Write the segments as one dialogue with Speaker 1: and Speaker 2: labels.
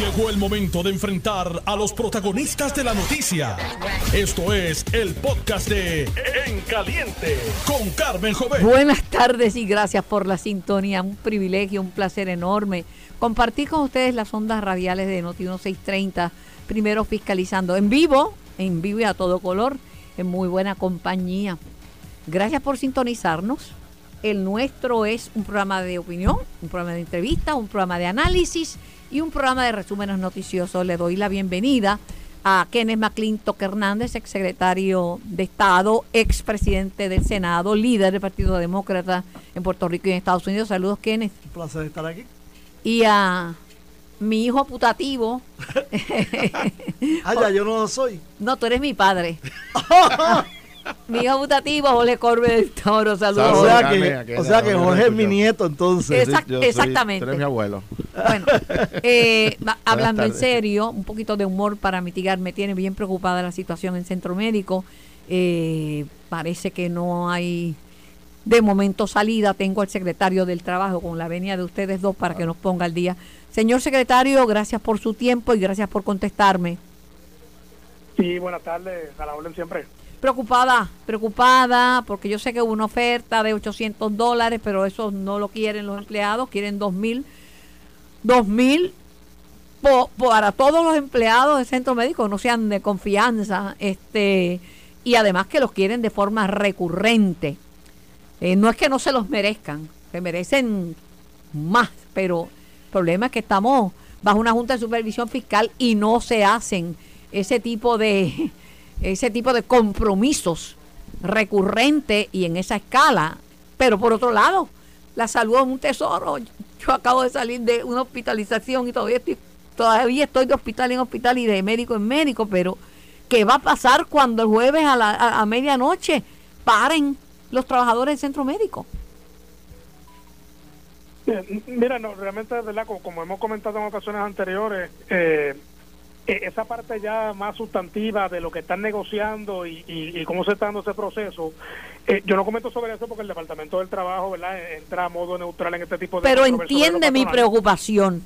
Speaker 1: Llegó el momento de enfrentar a los protagonistas de la noticia. Esto es el podcast de En Caliente con Carmen Jovet.
Speaker 2: Buenas tardes y gracias por la sintonía. Un privilegio, un placer enorme compartir con ustedes las ondas radiales de Noti 1630. Primero fiscalizando en vivo, en vivo y a todo color, en muy buena compañía. Gracias por sintonizarnos. El nuestro es un programa de opinión, un programa de entrevista, un programa de análisis y un programa de resúmenes noticiosos. Le doy la bienvenida a Kenneth McClintock Hernández, exsecretario de Estado, expresidente del Senado, líder del Partido Demócrata en Puerto Rico y en Estados Unidos. Saludos, Kenneth.
Speaker 3: Un placer estar aquí.
Speaker 2: Y a mi hijo putativo.
Speaker 3: ah, ya, yo no lo soy.
Speaker 2: No, tú eres mi padre. mi hijo putativo, Jorge Corbe del Toro, saludos.
Speaker 3: O sea que, o sea que Jorge es mi nieto, entonces.
Speaker 2: exactamente.
Speaker 4: tú eres mi abuelo.
Speaker 2: Bueno, eh, hablando en serio, un poquito de humor para mitigar, me tiene bien preocupada la situación en Centro Médico. Eh, parece que no hay de momento salida. Tengo al secretario del Trabajo con la venia de ustedes dos para que nos ponga al día. Señor secretario, gracias por su tiempo y gracias por contestarme.
Speaker 5: Sí, buenas tardes, a la orden siempre.
Speaker 2: Preocupada, preocupada, porque yo sé que hubo una oferta de 800 dólares, pero eso no lo quieren los empleados, quieren 2.000. 2.000 para todos los empleados del centro médico, no sean de confianza, este y además que los quieren de forma recurrente. Eh, no es que no se los merezcan, se merecen más, pero el problema es que estamos bajo una junta de supervisión fiscal y no se hacen ese tipo de ese tipo de compromisos recurrentes y en esa escala. Pero por otro lado, la salud es un tesoro. Yo acabo de salir de una hospitalización y todavía estoy, todavía estoy de hospital en hospital y de médico en médico, pero ¿qué va a pasar cuando el jueves a, la, a, medianoche paren los trabajadores del centro médico?
Speaker 5: Mira, no, realmente, ¿verdad? Como, como, hemos comentado en ocasiones anteriores, eh, esa parte ya más sustantiva de lo que están negociando y, cómo se está dando ese proceso, eh, yo no comento sobre eso porque el Departamento del Trabajo ¿verdad? entra a modo neutral en este tipo de...
Speaker 2: Pero entiende mi preocupación.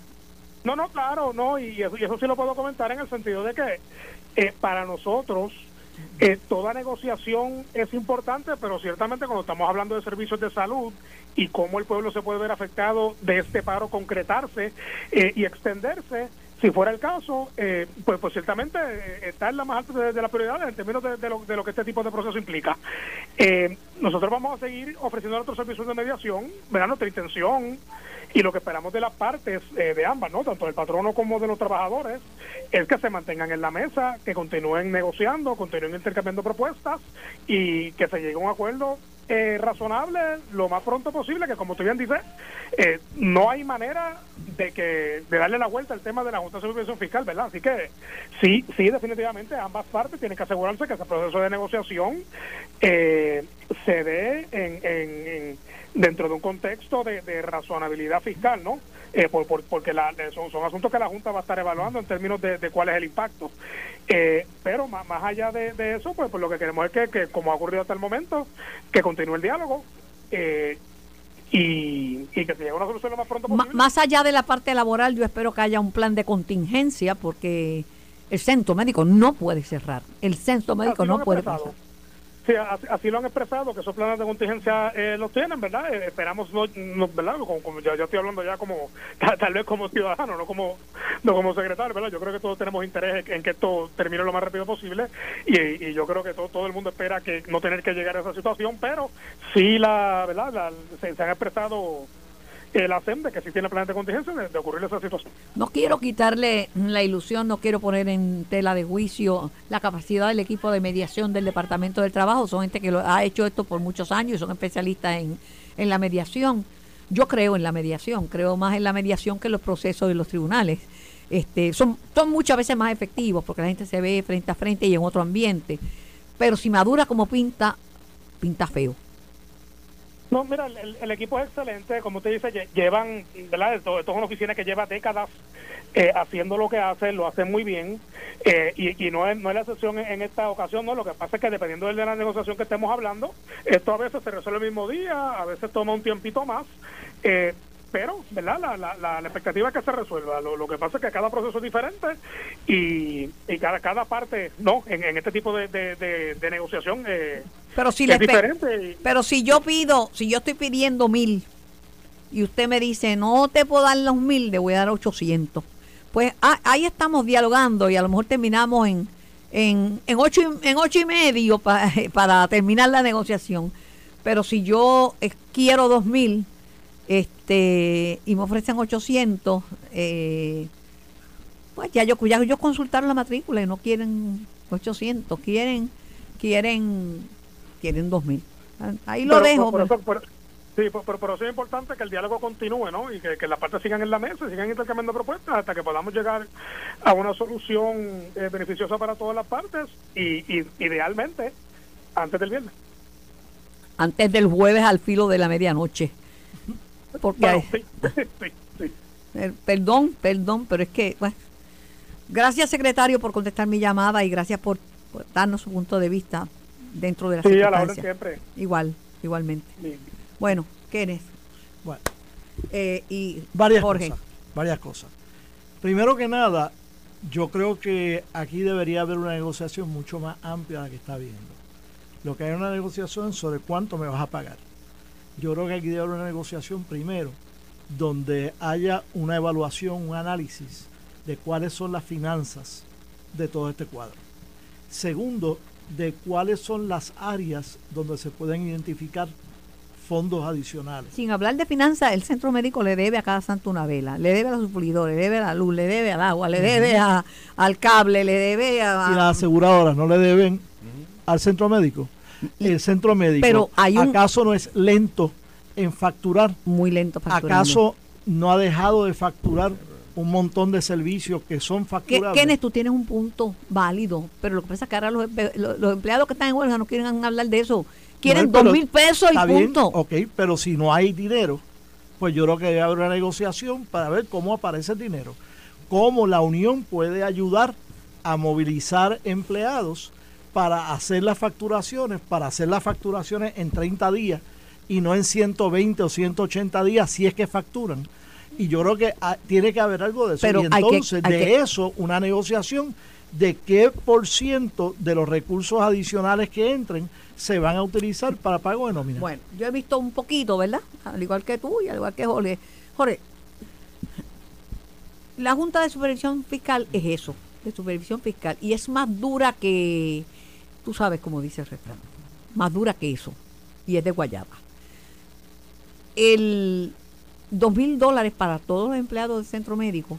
Speaker 5: No, no, claro, no, y eso, y eso sí lo puedo comentar en el sentido de que eh, para nosotros eh, toda negociación es importante, pero ciertamente cuando estamos hablando de servicios de salud y cómo el pueblo se puede ver afectado de este paro concretarse y extenderse, si fuera el caso, eh, pues, pues ciertamente eh, está en la más alta de, las prioridades en términos de, lo, de, lo, que este tipo de proceso implica. Eh, nosotros vamos a seguir ofreciendo nuestros servicios de mediación, ¿verdad? Nuestra intención y lo que esperamos de las partes de ambas, ¿no? Tanto del patrono como de los trabajadores, es que se mantengan en la mesa, que continúen negociando, continúen intercambiando propuestas y que se llegue a un acuerdo eh, razonable lo más pronto posible, que como tú bien dices, eh, no hay manera de que de darle la vuelta al tema de la Junta de Supervisión Fiscal, ¿verdad? Así que sí, sí, definitivamente ambas partes tienen que asegurarse que ese proceso de negociación eh, se dé en, en, dentro de un contexto de, razonabilidad fiscal, ¿no? Eh, por, porque la, son, son, asuntos que la Junta va a estar evaluando en términos de, cuál es el impacto. Eh, pero más, más allá de, eso, pues, pues, lo que queremos es que, que, como ha ocurrido hasta el momento, que continúe el diálogo. Eh, y, y, que se llegue a una solución lo más pronto posible.
Speaker 2: más allá de la parte laboral, yo espero que haya un plan de contingencia porque el centro médico no puede cerrar. El centro médico no puede cerrar.
Speaker 5: Sí, así, lo han expresado, que esos planes de contingencia eh, los tienen, ¿verdad? Eh, esperamos, no, ¿verdad? Como, ya, yo estoy hablando ya como, tal, vez como ciudadano, no como no como secretario, ¿verdad? Yo creo que todos tenemos interés en que esto termine lo más rápido posible y, yo creo que todo, todo el mundo espera que no tener que llegar a esa situación, pero sí, la, ¿verdad? se han expresado el que si tiene planes de contingencia de, ocurrir esa situación.
Speaker 2: No quiero quitarle la ilusión, no quiero poner en tela de juicio la capacidad del equipo de mediación del Departamento del Trabajo. Son gente que ha hecho esto por muchos años y son especialistas en, en la mediación. Yo creo en la mediación, creo más en la mediación que en los procesos de los tribunales. Este, son, son muchas veces más efectivos porque la gente se ve frente a frente y en otro ambiente. Pero si madura como pinta, pinta feo.
Speaker 5: No, mira, el, equipo es excelente, como usted dice, llevan, ¿verdad? Esto, es una oficina que lleva décadas eh, haciendo lo que hace, lo hace muy bien, eh, y, no, es, no es la excepción en, esta ocasión, ¿no? Lo que pasa es que dependiendo de la negociación que estemos hablando, esto a veces se resuelve el mismo día, a veces toma un tiempito más, eh, pero, ¿verdad? La, la, la, expectativa es que se resuelva. Lo, lo, que pasa es que cada proceso es diferente y, y cada, cada parte, no, en, en este tipo de, de, negociación eh,
Speaker 2: pero si es diferente. Pero si yo pido, si yo estoy pidiendo mil y usted me dice, no te puedo dar los mil, le voy a dar 800. Pues ah, ahí estamos dialogando y a lo mejor terminamos en, en, en, ocho, en ocho y medio para terminar la negociación. Pero si yo quiero dos mil este y me ofrecen 800, eh, pues ya yo, ya yo consultaron la matrícula y no quieren 800, quieren quieren quieren 2000. Ahí lo dejo.
Speaker 5: Por, eso, sí, pero, es importante que el diálogo continúe, ¿no? Y que, las partes sigan en la mesa, sigan intercambiando propuestas hasta que podamos llegar a una solución eh, beneficiosa para todas las partes y, y idealmente antes del viernes.
Speaker 2: Antes del jueves al filo de la medianoche. Porque Perdón, perdón, pero es que, gracias secretario por contestar mi llamada y gracias por, darnos su punto de vista dentro de la
Speaker 5: sí, a la hora siempre.
Speaker 2: Igual, igualmente. Bueno, ¿qué
Speaker 3: Bueno.
Speaker 2: Eh, y
Speaker 3: varias cosas. Varias cosas. Primero que nada, yo creo que aquí debería haber una negociación mucho más amplia de la que está viendo. Lo que hay una negociación sobre cuánto me vas a pagar. Yo creo que aquí debe haber una negociación primero, donde haya una evaluación, un análisis de cuáles son las finanzas de todo este cuadro. Segundo, de cuáles son las áreas donde se pueden identificar fondos adicionales.
Speaker 2: Sin hablar de finanzas, el centro médico le debe a cada santo una vela, le debe a los suplidores, le debe a la luz, le debe al agua, le debe al cable, le debe a...
Speaker 3: Y las aseguradoras no le deben al centro médico el centro médico, Pero ¿acaso no es lento en facturar?
Speaker 2: Muy lento
Speaker 3: ¿Acaso no ha dejado de facturar un montón de servicios que son facturables?
Speaker 2: Kenneth, tú tienes un punto válido, pero lo que pasa es que ahora los, empleados que están en huelga no quieren hablar de eso. Quieren dos mil pesos y punto.
Speaker 3: ok, pero si no hay dinero, pues yo creo que debe haber una negociación para ver cómo aparece el dinero. Cómo la Unión puede ayudar a movilizar empleados para hacer las facturaciones, para hacer las facturaciones en 30 días y no en 120 o 180 días si es que facturan. Y yo creo que ah, tiene que haber algo de eso. y entonces de eso una negociación de qué por ciento de los recursos adicionales que entren se van a utilizar para pago de nómina.
Speaker 2: Bueno, yo he visto un poquito, ¿verdad? Al igual que tú y al igual que Jorge. Jorge, la Junta de Supervisión Fiscal es eso, de supervisión fiscal, y es más dura que, Tú sabes cómo dice el refrán. Más dura que eso. Y es de guayaba. El dos mil dólares para todos los empleados del centro médico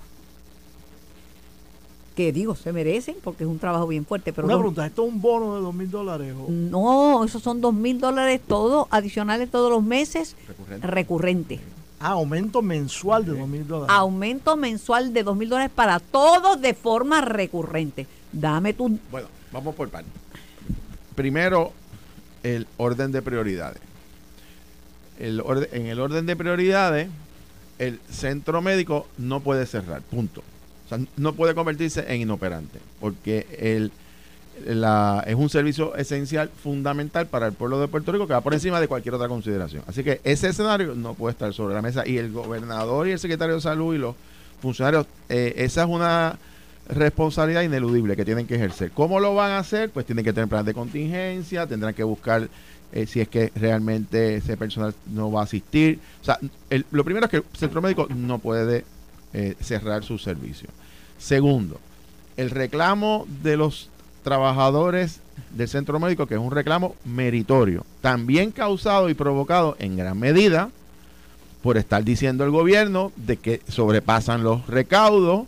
Speaker 2: que digo, se merecen porque es un trabajo bien fuerte. Pero
Speaker 3: Una pregunta, ¿esto es un bono de dos mil dólares?
Speaker 2: No, esos son dos mil dólares todos, adicionales todos los meses, recurrente.
Speaker 3: Ah, aumento mensual de dos mil dólares.
Speaker 2: Aumento mensual de dos mil dólares para todos de forma recurrente. Dame tu...
Speaker 4: Bueno, vamos por parte primero, el orden de prioridades. El en el orden de prioridades, el centro médico no puede cerrar, punto. O sea, no puede convertirse en inoperante, porque el, es un servicio esencial, fundamental para el pueblo de Puerto Rico, que va por encima de cualquier otra consideración. Así que ese escenario no puede estar sobre la mesa. Y el gobernador y el secretario de salud y los funcionarios, eh, esa es una responsabilidad ineludible que tienen que ejercer. ¿Cómo lo van a hacer? Pues tienen que tener plan de contingencia, tendrán que buscar eh, si es que realmente ese personal no va a asistir. O sea, lo primero es que el centro médico no puede eh, cerrar su servicio. Segundo, el reclamo de los trabajadores del centro médico, que es un reclamo meritorio, también causado y provocado en gran medida por estar diciendo el gobierno de que sobrepasan los recaudos,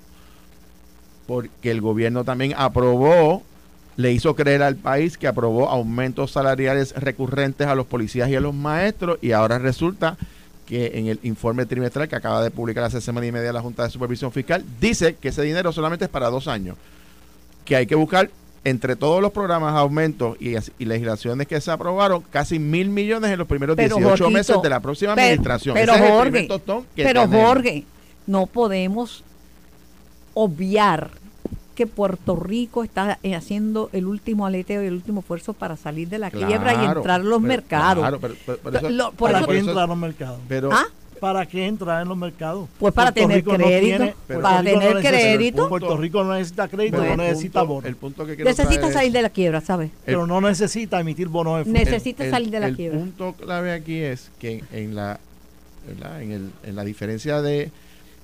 Speaker 4: porque el gobierno también aprobó, le hizo creer al país que aprobó aumentos salariales recurrentes a los policías y a los maestros y ahora resulta que en el informe trimestral que acaba de publicar hace semana y media la Junta de Supervisión Fiscal dice que ese dinero solamente es para dos años, que hay que buscar entre todos los programas, aumentos y, legislaciones que se aprobaron, casi mil millones en los primeros 18 meses de la próxima administración.
Speaker 2: Pero, Jorge, pero Jorge, no podemos obviar que Puerto Rico está eh, haciendo el último aleteo y el último esfuerzo para salir de la quiebra y entrar los mercados.
Speaker 3: por eso, entrar a los mercados?
Speaker 4: Pero,
Speaker 2: ¿Ah?
Speaker 3: ¿Para qué entrar en los mercados?
Speaker 2: Pues para tener
Speaker 3: Rico no
Speaker 2: crédito,
Speaker 3: tiene-
Speaker 4: Pero-
Speaker 2: para
Speaker 3: Rico no
Speaker 2: tener
Speaker 3: necesita-
Speaker 2: crédito.
Speaker 3: Puerto Rico no necesita crédito, no
Speaker 4: el
Speaker 3: necesita
Speaker 4: punto-
Speaker 3: bono.
Speaker 4: El punto que
Speaker 2: Necesita salir
Speaker 4: es-
Speaker 2: de la quiebra, ¿sabes?
Speaker 3: pero no necesita emitir bonos de.
Speaker 2: Nece- Necesita salir de la
Speaker 4: el
Speaker 2: quiebra.
Speaker 4: punto clave aquí es que en la. En, el- en la diferencia de,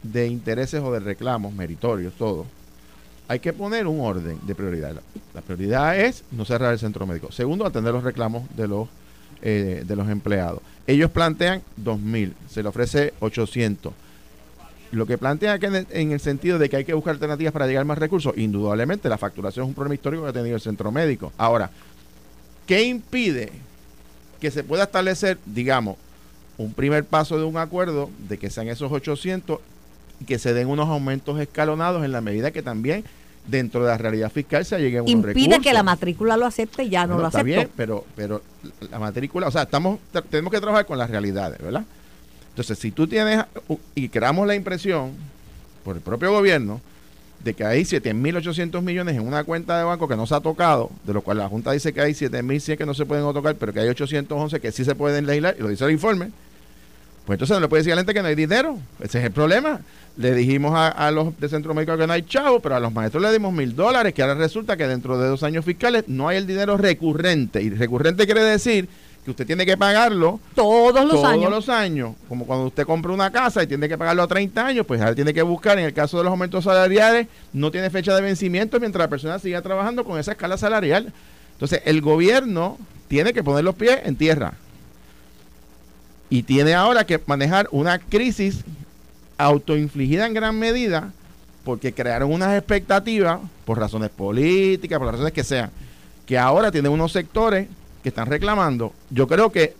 Speaker 4: de intereses o de reclamos meritorios, todo, hay que poner un orden de prioridad. La, prioridad es no cerrar el centro médico. Segundo, atender los reclamos de los, eh, de los empleados. Ellos plantean 2.000, se le ofrece 800. Lo que plantean que en el, en el sentido de que hay que buscar alternativas para llegar más recursos, indudablemente la facturación es un problema histórico que ha tenido el centro médico. Ahora, ¿qué impide que se pueda establecer, digamos, un primer paso de un acuerdo de que sean esos 800 y que se den unos aumentos escalonados en la medida que también dentro de la realidad fiscal se lleguen unos
Speaker 2: Impide
Speaker 4: recursos?
Speaker 2: que la matrícula lo acepte y ya no
Speaker 4: Bueno,
Speaker 2: lo
Speaker 4: está
Speaker 2: aceptó.
Speaker 4: bien, pero, pero la matrícula, o sea, estamos, tenemos que trabajar con las realidades, ¿verdad? Entonces, si tú tienes y creamos la impresión por el propio gobierno de que hay 7.800 millones en una cuenta de banco que no se ha tocado, de lo cual la Junta dice que hay 7.100 que no se pueden tocar, pero que hay 811 que sí se pueden legislar, y lo dice el informe, pues entonces no le puede decir a la gente que no hay dinero. Ese es el problema. Le dijimos a, a los de Centro Médico que no hay chavo, pero a los maestros le dimos mil dólares, que ahora resulta que dentro de dos años fiscales no hay el dinero recurrente. Y recurrente quiere decir que usted tiene que pagarlo
Speaker 2: Todos los
Speaker 4: todos
Speaker 2: años.
Speaker 4: los años. Como cuando usted compra una casa y tiene que pagarlo a 30 años, pues ahora tiene que buscar, en el caso de los aumentos salariales, no tiene fecha de vencimiento mientras la persona siga trabajando con esa escala salarial. Entonces, el gobierno tiene que poner los pies en tierra. Y tiene ahora que manejar una crisis autoinfligida en gran medida porque crearon unas expectativas por razones políticas, por razones que sean, que ahora tienen unos sectores que están reclamando. Yo creo que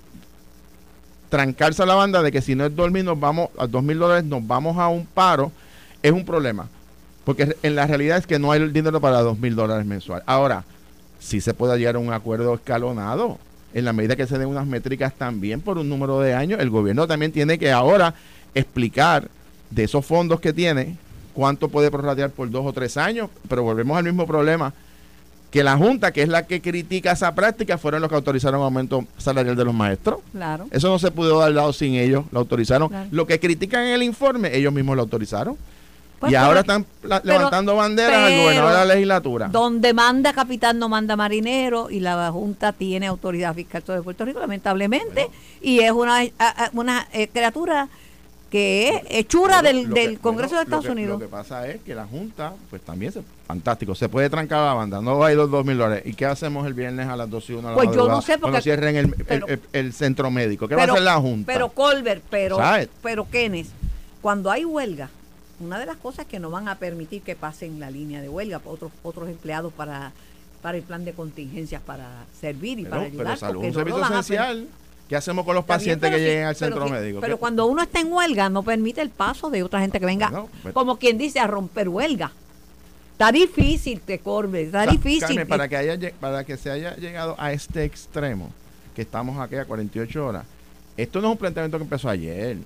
Speaker 4: trancarse a la banda de que si no es dormir nos vamos a dos mil dólares, nos vamos a un paro, es un problema. Porque en la realidad es que no hay el dinero para dos mil dólares mensual. Ahora, sí se puede llegar a un acuerdo escalonado. En la medida que se den unas métricas también por un número de años, el gobierno también tiene que ahora explicar de esos fondos que tiene cuánto puede prorratear por dos o tres años. Pero volvemos al mismo problema que la Junta, que es la que critica esa práctica, fueron los que autorizaron el aumento salarial de los maestros.
Speaker 2: Claro.
Speaker 4: Eso no se pudo dar dado sin ellos, lo autorizaron.
Speaker 2: Claro.
Speaker 4: Lo que critican en el informe, ellos mismos lo autorizaron.
Speaker 2: Pues,
Speaker 4: y
Speaker 2: pero-
Speaker 4: ahora están la-
Speaker 2: pero-
Speaker 4: levantando banderas al
Speaker 2: pero-
Speaker 4: gobernador de la legislatura.
Speaker 2: Donde manda capitán no manda marinero y la Junta tiene autoridad fiscal sobre Puerto Rico, lamentablemente, y es una, una eh, criatura que es hechura
Speaker 4: Bueno,
Speaker 2: del,
Speaker 4: que-
Speaker 2: del Congreso
Speaker 4: bueno,
Speaker 2: de Estados
Speaker 4: lo que-
Speaker 2: Unidos.
Speaker 4: Lo que pasa es que la Junta, pues también, se, fantástico, se puede trancar la banda, no va a ir los dos mil dólares. ¿Y qué hacemos el viernes a las 12 y 1 de la
Speaker 2: Pues yo no sé, porque-
Speaker 4: cierren el, el-
Speaker 2: pero-
Speaker 4: el- el centro médico. ¿Qué va a hacer la Junta?
Speaker 2: Pero Colbert, pero,
Speaker 4: ¿Sabes?
Speaker 2: pero Kenneth, cuando hay huelga, una de las cosas que no van a permitir que pasen la línea de huelga otros otros empleados para para el plan de contingencias para servir y
Speaker 4: pero,
Speaker 2: para
Speaker 4: pero
Speaker 2: ayudar.
Speaker 4: salud
Speaker 2: porque
Speaker 4: es un
Speaker 2: no
Speaker 4: servicio esencial. ¿Qué hacemos con los pacientes
Speaker 2: pero
Speaker 4: que
Speaker 2: sí,
Speaker 4: lleguen al
Speaker 2: pero
Speaker 4: centro médico?
Speaker 2: Pero
Speaker 4: ¿Qué-
Speaker 2: cuando uno está en huelga, no permite el paso de otra gente que venga,
Speaker 4: pues-
Speaker 2: como quien dice, a romper huelga. Está difícil, te corbe, está difícil.
Speaker 4: Carmen, para que haya para que se haya llegado a este extremo, que estamos aquí a 48 horas, esto no es un planteamiento que empezó ayer.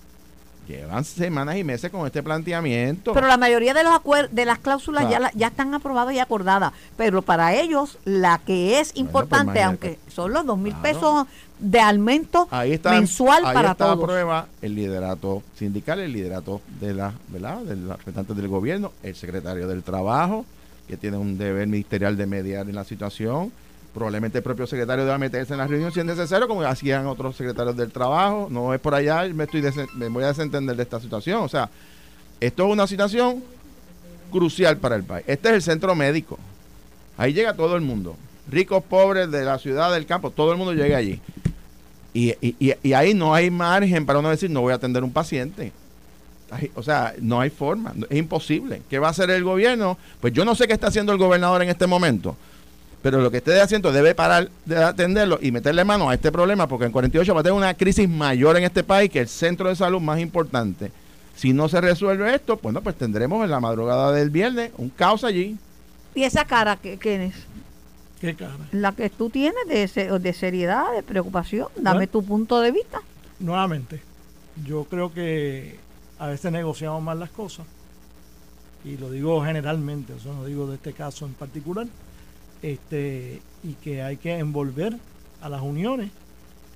Speaker 4: Llevan semanas y meses con este planteamiento.
Speaker 2: Pero la mayoría de los de las cláusulas
Speaker 4: Ah.
Speaker 2: ya, la- ya están aprobadas y acordadas. Pero para ellos, la que es
Speaker 4: pues
Speaker 2: importante, aunque son los dos mil
Speaker 4: Claro.
Speaker 2: pesos de aumento
Speaker 4: ahí está,
Speaker 2: mensual
Speaker 4: ahí
Speaker 2: para
Speaker 4: está
Speaker 2: todos.
Speaker 4: prueba el liderato sindical, el liderato de la, ¿verdad? de los representantes del gobierno, el secretario del trabajo, que tiene un deber ministerial de mediar en la situación. Probablemente el propio secretario deba meterse en la reunión si es necesario, como hacían otros secretarios del trabajo. No es por allá, me, estoy me voy a desentender de esta situación. O sea, esto es una situación crucial para el país. Este es el centro médico. Ahí llega todo el mundo. Ricos, pobres, de la ciudad, del campo, todo el mundo llega allí. Y, y- y- ahí no hay margen para uno decir, no voy a atender un paciente. O sea, no hay forma, es imposible. ¿Qué va a hacer el gobierno? Pues yo no sé qué está haciendo el gobernador en este momento, pero lo que esté haciendo debe parar de atenderlo y meterle mano a este problema, porque en 48 va a tener una crisis mayor en este país que el centro de salud más importante. Si no se resuelve esto, bueno, pues tendremos en la madrugada del viernes un caos allí.
Speaker 2: Y esa cara que, que es
Speaker 3: Qué cara.
Speaker 2: la que tú tienes de, de seriedad, de preocupación, dame
Speaker 3: Bueno.
Speaker 2: tu punto de vista.
Speaker 3: Nuevamente, yo creo que a veces negociamos mal las cosas, y lo digo generalmente, o sea, no digo de este caso en particular, este, y que hay que envolver a las uniones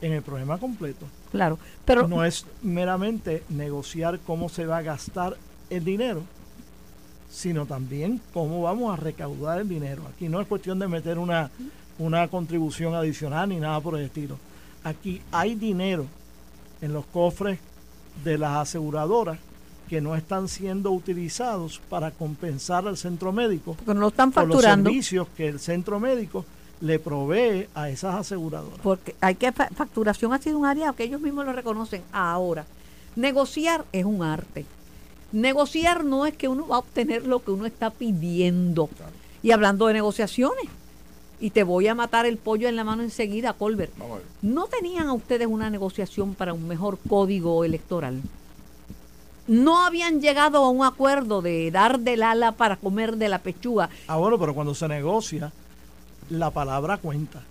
Speaker 3: en el problema completo.
Speaker 2: claro. Pero
Speaker 3: no es meramente negociar cómo se va a gastar el dinero, sino también cómo vamos a recaudar el dinero. Aquí no es cuestión de meter una, una contribución adicional ni nada por el estilo. Aquí hay dinero en los cofres de las aseguradoras que no están siendo utilizados para compensar al centro médico
Speaker 2: porque no lo están
Speaker 3: por los
Speaker 2: facturando.
Speaker 3: servicios que el centro médico le provee a esas aseguradoras.
Speaker 2: Porque hay que fa- facturación ha sido un área que ellos mismos lo reconocen ahora. Negociar es un arte. Negociar no es que uno va a obtener lo que uno está pidiendo. Y hablando de negociaciones, y te voy a matar el pollo en la mano enseguida, Colbert. ¿No tenían a ustedes una negociación para un mejor código electoral? ¿No habían llegado a un acuerdo de dar del ala para comer de la pechuga?
Speaker 3: Ah, bueno, pero cuando se negocia, la palabra cuenta.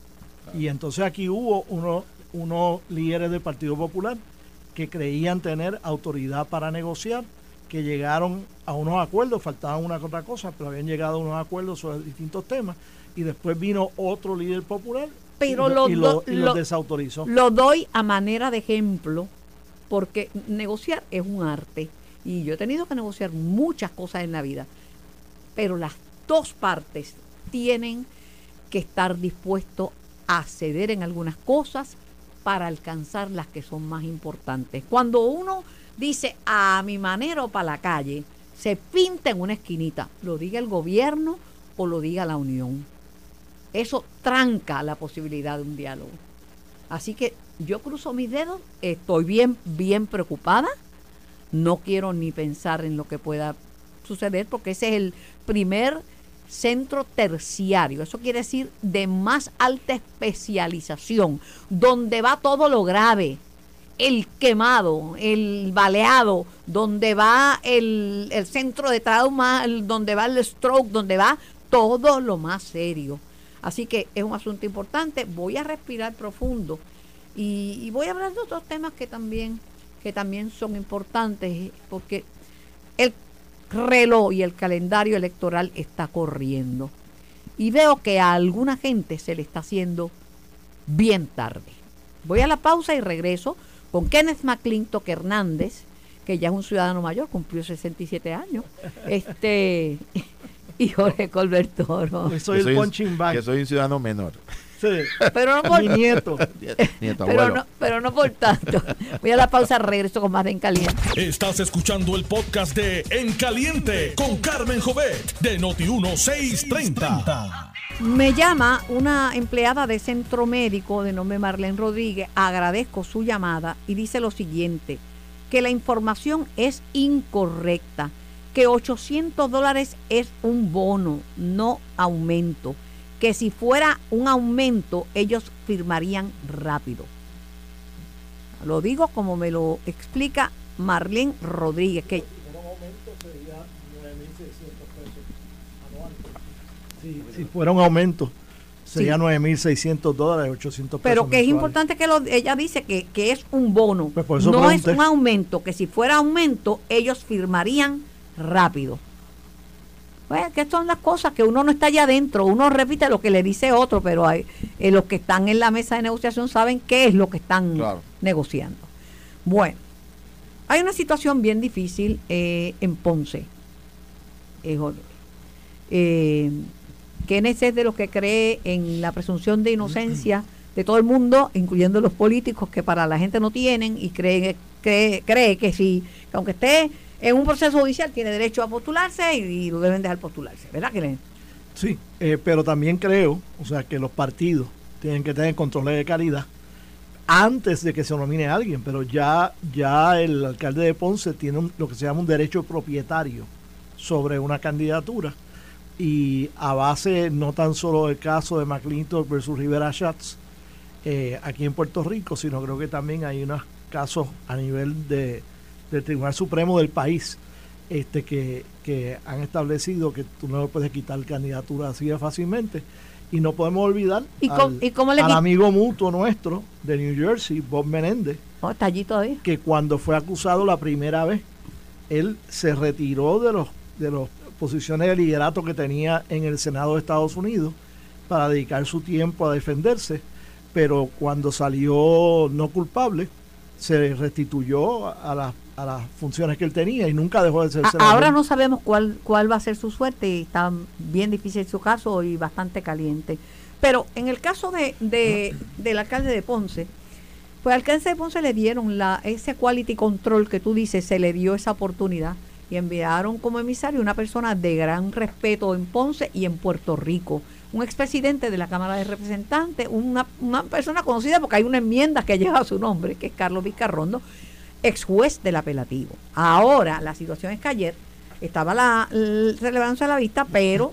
Speaker 3: Y entonces aquí hubo unos unos líderes del Partido Popular que creían tener autoridad para negociar, que llegaron a unos acuerdos, faltaban una otra cosa, pero habían llegado a unos acuerdos sobre distintos temas. Y después vino otro líder popular
Speaker 2: Pero
Speaker 3: y, lo- y los
Speaker 2: lo-
Speaker 3: desautorizó.
Speaker 2: Lo doy a manera de ejemplo porque negociar es un arte y yo he tenido que negociar muchas cosas en la vida, pero las dos partes tienen que estar dispuestos a ceder en algunas cosas para alcanzar las que son más importantes. Cuando uno dice a mi manera o para la calle, se pinta en una esquinita, lo diga el gobierno o lo diga la Unión. Eso tranca la posibilidad de un diálogo. Así que yo cruzo mis dedos, estoy bien, bien preocupada. No quiero ni pensar en lo que pueda suceder porque ese es el primer centro terciario. Eso quiere decir de más alta especialización, donde va todo lo grave. El quemado, el baleado, donde va el, el centro de trauma, el- donde va el stroke, donde va todo lo más serio. Así que es un asunto importante. Voy a respirar profundo y, y voy a hablar de otros temas que también, que también son importantes, porque el reloj y el calendario electoral está corriendo. Y veo que a alguna gente se le está haciendo bien tarde. Voy a la pausa y regreso con Kenneth McClintock Hernández, que ya es un ciudadano mayor, cumplió 67 años, este y Jorge Colbert Toro.
Speaker 3: Soy
Speaker 4: Que
Speaker 3: el
Speaker 4: un-
Speaker 3: punching bag.
Speaker 4: Que soy un ciudadano menor.
Speaker 3: Sí.
Speaker 2: Pero no por,
Speaker 3: Mi nieto.
Speaker 4: Nieto,
Speaker 2: pero no, pero no por tanto. Voy a la pausa, regreso con más de En Caliente.
Speaker 1: Estás escuchando el podcast de En Caliente con Carmen Jovet de Noti1630.
Speaker 2: Me llama una empleada de centro médico de nombre Marlene Rodríguez, agradezco su llamada y dice lo siguiente, que la información es incorrecta, que 800 dólares es un bono, no aumento, que si fuera un aumento ellos firmarían rápido. Lo digo como me lo explica Marlene Rodríguez, que
Speaker 3: Si, si fuera un aumento, sería
Speaker 2: Sí.
Speaker 3: 9.600 dólares, 800 pesos.
Speaker 2: Pero que es importante que lo- ella dice que, que es un bono,
Speaker 3: Pues
Speaker 2: no
Speaker 3: pregunté.
Speaker 2: es un aumento, que si fuera aumento ellos firmarían rápido. Pues que son las cosas que uno no está allá adentro, uno repite lo que le dice otro, pero hay, eh, los que están en la mesa de negociación saben qué es lo que están
Speaker 4: Claro.
Speaker 2: negociando. Bueno, hay una situación bien difícil eh, en Ponce. Eh, Jorge. Kenneth es de los que cree en la presunción de inocencia de todo el mundo, incluyendo los políticos que para la gente no tienen y cree, cree, cree que si, que aunque esté en un proceso judicial, tiene derecho a postularse y, lo deben dejar postularse, ¿verdad? Que
Speaker 3: Sí, eh, pero también creo, o sea, que los partidos tienen que tener controles de calidad antes de que se nomine a alguien, pero ya, ya el alcalde de Ponce tiene lo que se llama un derecho propietario sobre una candidatura y a base no tan solo del caso de McClintock versus Rivera Schatz eh, aquí en Puerto Rico, sino creo que también hay unos casos a nivel de, del Tribunal Supremo del país este que, que han establecido que tú no puedes quitar candidatura así de fácilmente. Y no podemos olvidar
Speaker 2: ¿Y
Speaker 3: al,
Speaker 2: cómo- y cómo le
Speaker 3: al
Speaker 2: quit-
Speaker 3: amigo mutuo nuestro de New Jersey, Bob Menéndez,
Speaker 2: oh, está allí todavía.
Speaker 3: que cuando fue acusado la primera vez, él se retiró de los de las posiciones de liderato que tenía en el Senado de Estados Unidos para dedicar su tiempo a defenderse, pero cuando salió no culpable, se restituyó a, las- a las funciones que él tenía y nunca dejó de ser senador.
Speaker 2: ahora no sabemos cuál, cuál va a ser su suerte y está bien difícil su caso y bastante caliente. Pero en el caso de, de- del alcalde de Ponce, pues al alcalde de Ponce le dieron la, ese quality control que tú dices, se le dio esa oportunidad y enviaron como emisario una persona de gran respeto en Ponce y en Puerto Rico. Un expresidente de la Cámara de Representantes, una, una persona conocida porque hay una enmienda que lleva su nombre, que es Carlos Vizcarrondo, ex juez del apelativo. Ahora, la situación es que ayer estaba la, l- celebrándose la vista, pero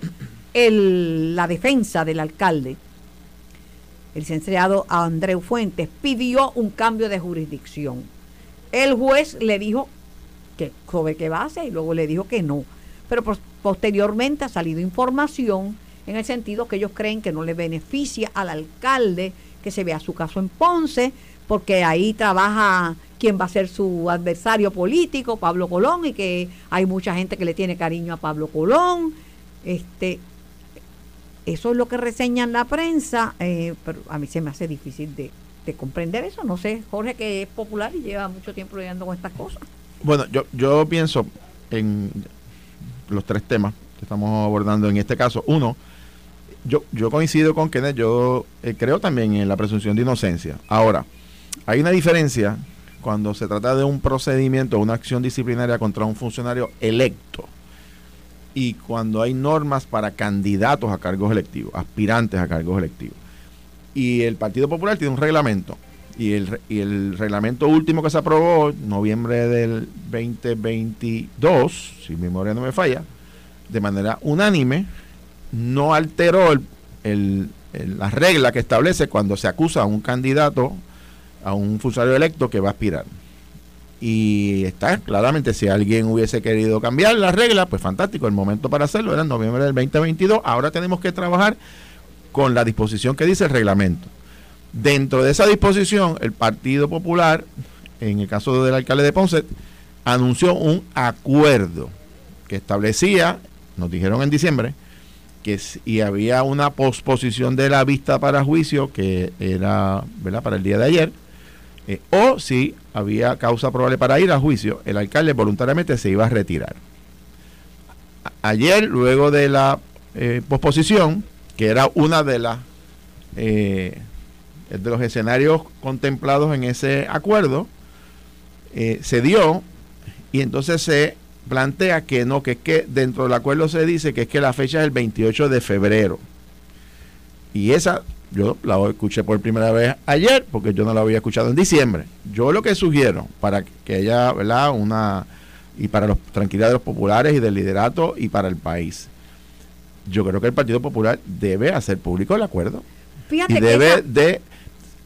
Speaker 2: el, la defensa del alcalde, el licenciado Andreu Fuentes, pidió un cambio de jurisdicción. El juez le dijo que sobre qué base y luego le dijo que no. Pero pos- posteriormente ha salido información en el sentido que ellos creen que no le beneficia al alcalde que se vea su caso en Ponce, porque ahí trabaja quien va a ser su adversario político, Pablo Colón, y que hay mucha gente que le tiene cariño a Pablo Colón. Este, eso es lo que reseñan la prensa, eh, pero a mí se me hace difícil de, de comprender eso. No sé, Jorge, que es popular y lleva mucho tiempo lidiando con estas cosas.
Speaker 4: Bueno, yo, yo pienso en los tres temas que estamos abordando en este caso. Uno, yo, yo coincido con Kenneth, yo eh, creo también en la presunción de inocencia. Ahora, hay una diferencia cuando se trata de un procedimiento, una acción disciplinaria contra un funcionario electo y cuando hay normas para candidatos a cargos electivos, aspirantes a cargos electivos. Y el Partido Popular tiene un reglamento. Y el, y el reglamento último que se aprobó, noviembre del 2022, si mi memoria no me falla, de manera unánime, no alteró el- el- el- la regla que establece cuando se acusa a un candidato, a un funcionario electo que va a aspirar. Y está claramente, si alguien hubiese querido cambiar la regla, pues fantástico, el momento para hacerlo era en noviembre del 2022. Ahora tenemos que trabajar con la disposición que dice el reglamento. Dentro de esa disposición, el Partido Popular, en el caso del alcalde de Ponce, anunció un acuerdo que establecía, nos dijeron en diciembre, que si había una posposición de la vista para juicio, que era ¿verdad? para el día de ayer, eh, o si había causa probable para ir a juicio, el alcalde voluntariamente se iba a retirar. Ayer, luego de la eh, posposición, que era una de las eh, de los escenarios contemplados en ese acuerdo, se dio y entonces se plantea que no, que es que dentro del acuerdo se dice que es que la fecha es el 28 de febrero. Y esa yo la escuché por primera vez ayer porque yo no la había escuchado en diciembre. Yo lo que sugiero para que haya, ¿verdad? Una y para los tranquilidad de los populares y del liderato y para el país. Yo creo que el Partido Popular debe hacer público el acuerdo
Speaker 2: Fíjate
Speaker 4: y debe
Speaker 2: esa-
Speaker 4: de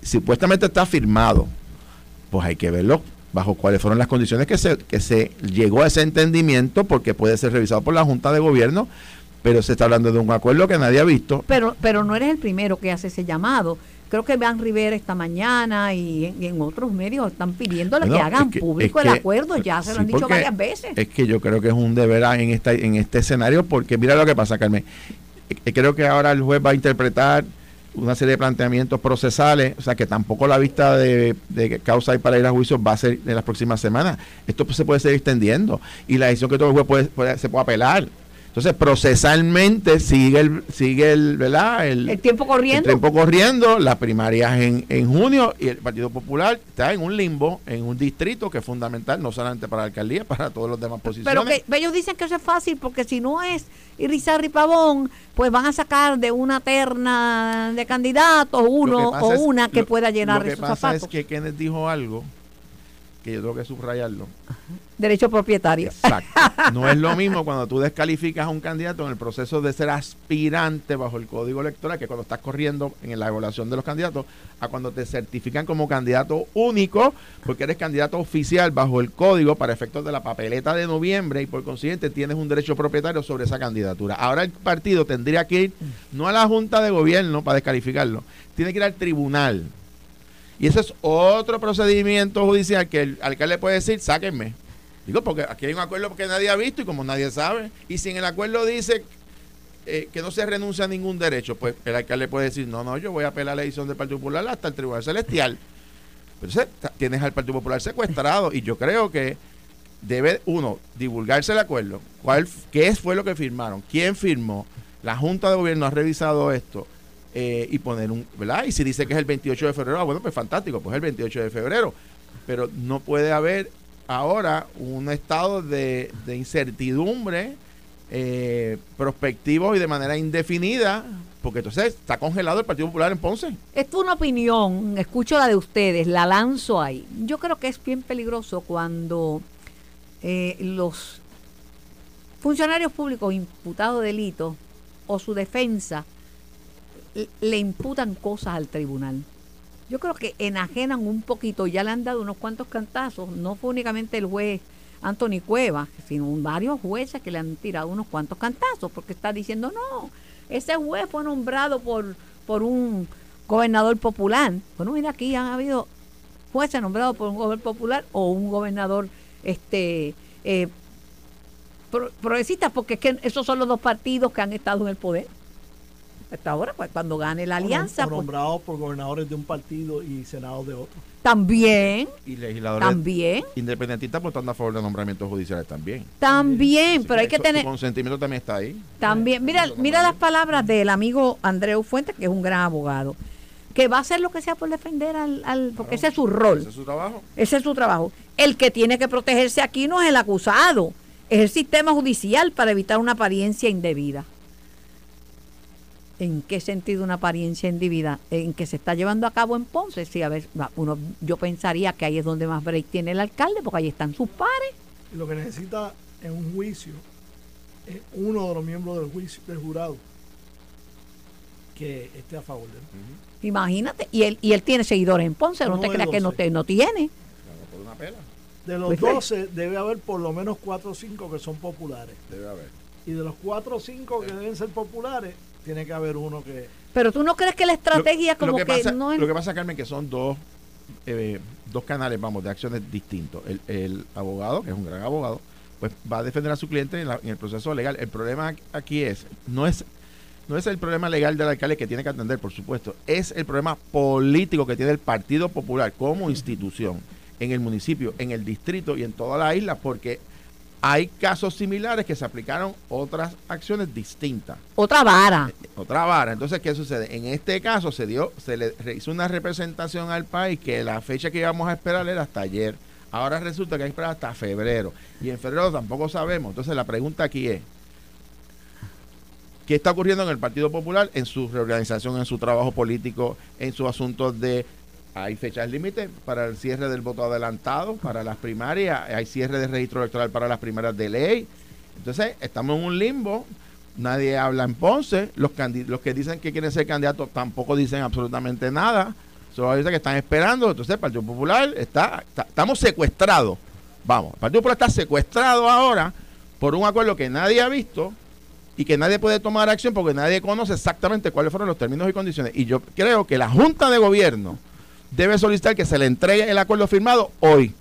Speaker 4: supuestamente está firmado pues hay que verlo bajo cuáles fueron las condiciones que se que se llegó a ese entendimiento porque puede ser revisado por la Junta de Gobierno pero se está hablando de un acuerdo que nadie ha visto
Speaker 2: pero, pero no eres el primero que hace ese llamado. Creo que Van Rivera esta mañana y en, y en otros medios están pidiéndole
Speaker 4: Bueno,
Speaker 2: que hagan
Speaker 4: es que-
Speaker 2: público
Speaker 4: es
Speaker 2: el acuerdo. Ya se lo han dicho varias veces.
Speaker 4: es que yo creo que es un deber en esta en este escenario porque mira lo que pasa Carmen Eh, creo que ahora el juez va a interpretar una serie de planteamientos procesales, o sea que tampoco la vista de, de causa y para ir a juicio va a ser en las próximas semanas. Esto pues, se puede seguir extendiendo y la decisión que todo el juez puede, puede- se puede apelar. Entonces, procesalmente sigue el, sigue el, ¿verdad?
Speaker 2: el tiempo corriendo.
Speaker 4: el tiempo corriendo, las primarias en, en junio y el Partido Popular está en un limbo, en un distrito que es fundamental, no solamente para la alcaldía, para todas las demás posiciones.
Speaker 2: Pero que ellos dicen que eso es fácil porque si no es Irizarry Pavón, pues van a sacar de una terna de candidatos uno o
Speaker 4: es-
Speaker 2: una que
Speaker 4: lo-
Speaker 2: pueda llenar
Speaker 4: Lo que
Speaker 2: esos
Speaker 4: pasa
Speaker 2: zapatos.
Speaker 4: es que Kenneth dijo algo que yo tengo que subrayarlo.
Speaker 2: Derecho propietario.
Speaker 4: Exacto. No es lo mismo cuando tú descalificas a un candidato en el proceso de ser aspirante bajo el código electoral, que cuando estás corriendo en la evaluación de los candidatos, a cuando te certifican como candidato único, porque eres candidato oficial bajo el código para efectos de la papeleta de noviembre y por consiguiente tienes un derecho propietario sobre esa candidatura. Ahora el partido tendría que ir no a la Junta de Gobierno para descalificarlo, tiene que ir al tribunal. Y ese es otro procedimiento judicial que el alcalde puede decir, sáquenme. Digo, porque aquí hay un acuerdo que nadie ha visto y como nadie sabe. Y si en el acuerdo dice eh, que no se renuncia a ningún derecho, pues el alcalde puede decir, no, no, yo voy a apelar la decisión del Partido Popular hasta el Tribunal Celestial. Ta- tienes al Partido Popular secuestrado y yo creo que debe, uno, divulgarse el acuerdo. ¿Cuál, ¿Qué fue lo que firmaron? ¿Quién firmó? La Junta de Gobierno ha revisado esto eh, y poner un, ¿verdad? Y si dice que es el 28 de febrero, ah, bueno, pues fantástico, pues el 28 de febrero. Pero no puede haber ahora un estado de, incertidumbre eh, prospectivo y de manera indefinida, porque entonces está congelado el Partido Popular en Ponce.
Speaker 2: Es una opinión, escucho la de ustedes, la lanzo ahí. Yo creo que es bien peligroso cuando eh, los funcionarios públicos imputados de delito o su defensa le- imputan cosas al tribunal. Yo creo que enajenan un poquito, ya le han dado unos cuantos cantazos, no fue únicamente el juez Anthony Cuevas, sino varios jueces que le han tirado unos cuantos cantazos, porque está diciendo, no, ese juez fue nombrado por, por un gobernador popular. Bueno, mira, aquí han habido jueces nombrados por un gobernador popular o un gobernador este eh, pro- progresista, porque es que esos son los dos partidos que han estado en el poder. Hasta ahora, pues, cuando gane la alianza,
Speaker 3: o
Speaker 2: pues,
Speaker 3: nombrados por gobernadores de un partido y senados de otro.
Speaker 2: también,
Speaker 4: Y legisladores
Speaker 2: también,
Speaker 4: independentistas votando a favor de nombramientos judiciales también.
Speaker 2: también,
Speaker 4: Así
Speaker 2: pero
Speaker 4: que
Speaker 2: hay que
Speaker 4: eso-
Speaker 2: tener,
Speaker 4: Su consentimiento también está ahí.
Speaker 2: También, mira, mira las palabras del amigo Andreu Fuentes, que es un gran abogado, que va a hacer lo que sea por defender al, al porque ese es su rol,
Speaker 4: Ese es su trabajo.
Speaker 2: ese es su trabajo. El que tiene que protegerse aquí no es el acusado, es el sistema judicial para evitar una apariencia indebida. ¿En qué sentido una apariencia indebida? En que se está llevando a cabo en Ponce. Sí, a ver, uno, yo pensaría que ahí es donde más break tiene el alcalde, porque ahí están sus pares.
Speaker 3: Lo que necesita en un juicio es uno de los miembros del juicio del jurado que esté a favor de él.
Speaker 2: Imagínate, y él, y él tiene seguidores en Ponce, no te creas que no,
Speaker 3: 12.
Speaker 2: te, no tiene.
Speaker 4: Por una pela.
Speaker 3: De los
Speaker 2: Pues, ve.
Speaker 3: 12 debe haber por lo menos 4 o 5 que son populares.
Speaker 4: Debe haber.
Speaker 3: Y de los 4 o 5 que deben ser populares, tiene que haber uno que...
Speaker 2: Pero tú no crees que la estrategia
Speaker 4: Lo-
Speaker 2: como
Speaker 4: lo
Speaker 2: que,
Speaker 4: pasa,
Speaker 2: no es...
Speaker 4: Lo que pasa, Carmen, que son dos, eh, dos canales, vamos, de acciones distintos. El, el abogado, que es un gran abogado, pues va a defender a su cliente en, la- en el proceso legal. El problema aquí es, no es, no es el problema legal del alcalde que tiene que atender, por supuesto, es el problema político que tiene el Partido Popular como institución en el municipio, en el distrito y en toda la isla, porque hay casos similares que se aplicaron otras acciones distintas
Speaker 2: Otra vara.
Speaker 4: otra vara. Entonces, ¿qué sucede? En este caso se dio, se le hizo una representación al país que la fecha que íbamos a esperar era hasta ayer. Ahora resulta que hay que esperar hasta febrero. Y en febrero tampoco sabemos. Entonces la pregunta aquí es, ¿qué está ocurriendo en el Partido Popular en su reorganización, en su trabajo político, en sus asuntos de... Hay fechas límite para el cierre del voto adelantado, para las primarias, hay cierre de registro electoral para las primarias de ley. Entonces, estamos en un limbo, nadie habla en Ponce, los, los que dicen que quieren ser candidatos tampoco dicen absolutamente nada, solo dicen que están esperando, entonces el Partido Popular está, está- estamos secuestrados, vamos, el Partido Popular está secuestrado ahora por un acuerdo que nadie ha visto y que nadie puede tomar acción porque nadie conoce exactamente cuáles fueron los términos y condiciones. Y yo creo que la Junta de Gobierno debe solicitar que se le entregue el acuerdo firmado hoy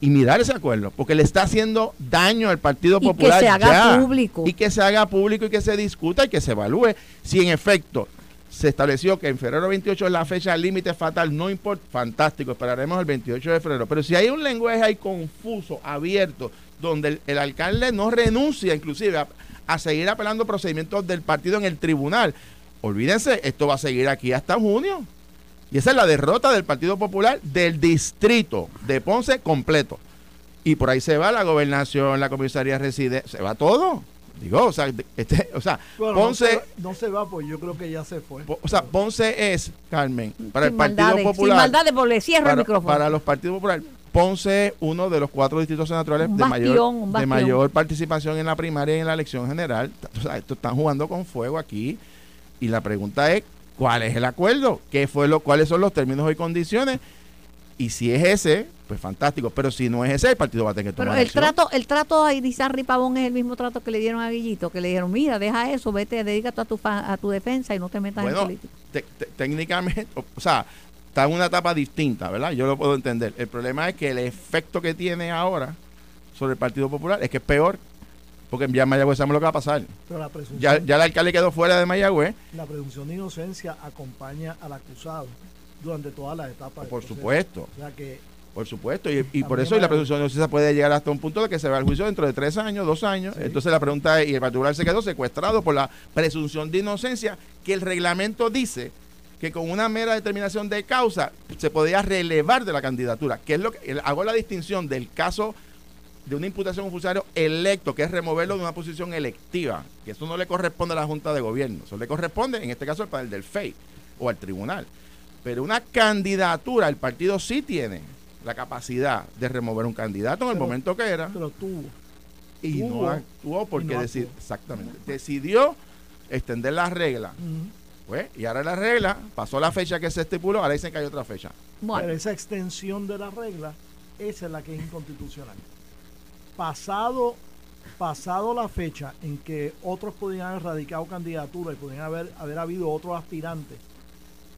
Speaker 4: y mirar ese acuerdo, porque le está haciendo daño al Partido
Speaker 2: Y que
Speaker 4: Popular.
Speaker 2: se haga
Speaker 4: ya.
Speaker 2: público.
Speaker 4: Y que se haga público y que se discuta y que se evalúe si en efecto se estableció que en febrero 28 es la fecha límite fatal, no importa, fantástico, esperaremos el 28 de febrero. Pero si hay un lenguaje ahí confuso, abierto, donde el, el alcalde no renuncia inclusive a, a seguir apelando procedimientos del partido en el tribunal, olvídense, esto va a seguir aquí hasta junio. Y esa es la derrota del Partido Popular del distrito de Ponce completo. Y por ahí se va la gobernación, la comisaría reside, se va todo. Digo, o sea, este, o sea,
Speaker 3: Bueno,
Speaker 4: Ponce,
Speaker 3: no, se, va- no se va, pues yo creo que ya se fue.
Speaker 4: po- o sea, Ponce es, Carmen, para el Partido
Speaker 2: maldades,
Speaker 4: Popular,
Speaker 2: Sin maldades, porque le cierro el
Speaker 4: para,
Speaker 2: micrófono.
Speaker 4: para los partidos populares, Ponce es uno de los cuatro distritos senatoriales de, mayor, de mayor participación en la primaria y en la elección general. O sea, esto están jugando con fuego aquí. Y la pregunta es, ¿cuál es el acuerdo? ¿Qué fue lo, ¿Cuáles son los términos y condiciones? Y si es ese, pues fantástico. Pero si no es ese, el partido va a tener que
Speaker 2: Pero
Speaker 4: tomar
Speaker 2: el
Speaker 4: acción.
Speaker 2: trato, el trato a Irizarry Pavón es el mismo trato que le dieron a Guillito, que le dijeron, mira, deja eso, vete, dedícate a tu, fa- a tu defensa y no te metas en política.
Speaker 4: te- te- técnicamente, o sea, está en una etapa distinta, ¿verdad? Yo lo puedo entender. El problema es que el efecto que tiene ahora sobre el Partido Popular es que es peor, porque ya en Mayagüez sabemos lo que va a pasar.
Speaker 3: Pero la
Speaker 4: Ya, ya el alcalde quedó fuera de Mayagüez.
Speaker 3: la presunción de inocencia acompaña al acusado durante todas las etapas.
Speaker 4: Por supuesto.
Speaker 3: O sea que
Speaker 4: Por supuesto, y, y por eso y la presunción de inocencia puede llegar hasta un punto de que se va al juicio dentro de tres años, dos años.
Speaker 3: Sí.
Speaker 4: Entonces la pregunta es, y el particular se quedó secuestrado por la presunción de inocencia, que el reglamento dice que con una mera determinación de causa se podía relevar de la candidatura, que es lo que hago la distinción del caso de una imputación a un funcionario electo, que es removerlo de una posición electiva, que eso no le corresponde a la Junta de Gobierno, eso le corresponde, en este caso, al panel del FEI o al tribunal. Pero una candidatura, el partido sí tiene la capacidad de remover un candidato en el
Speaker 3: Pero-
Speaker 4: momento que era
Speaker 3: pero tuvo.
Speaker 4: y
Speaker 3: tuvo
Speaker 4: no actuó porque
Speaker 3: no actuó.
Speaker 4: exactamente decidió extender la regla.
Speaker 3: Ujú.
Speaker 4: Pues, y ahora la regla, pasó la fecha que se estipuló, ahora dicen que hay otra fecha.
Speaker 2: Bueno,
Speaker 3: Pero esa extensión de la regla, esa es la que es inconstitucional. Pasado, pasado la fecha en que otros podían haber radicado candidatura y podían haber, haber habido otros aspirantes,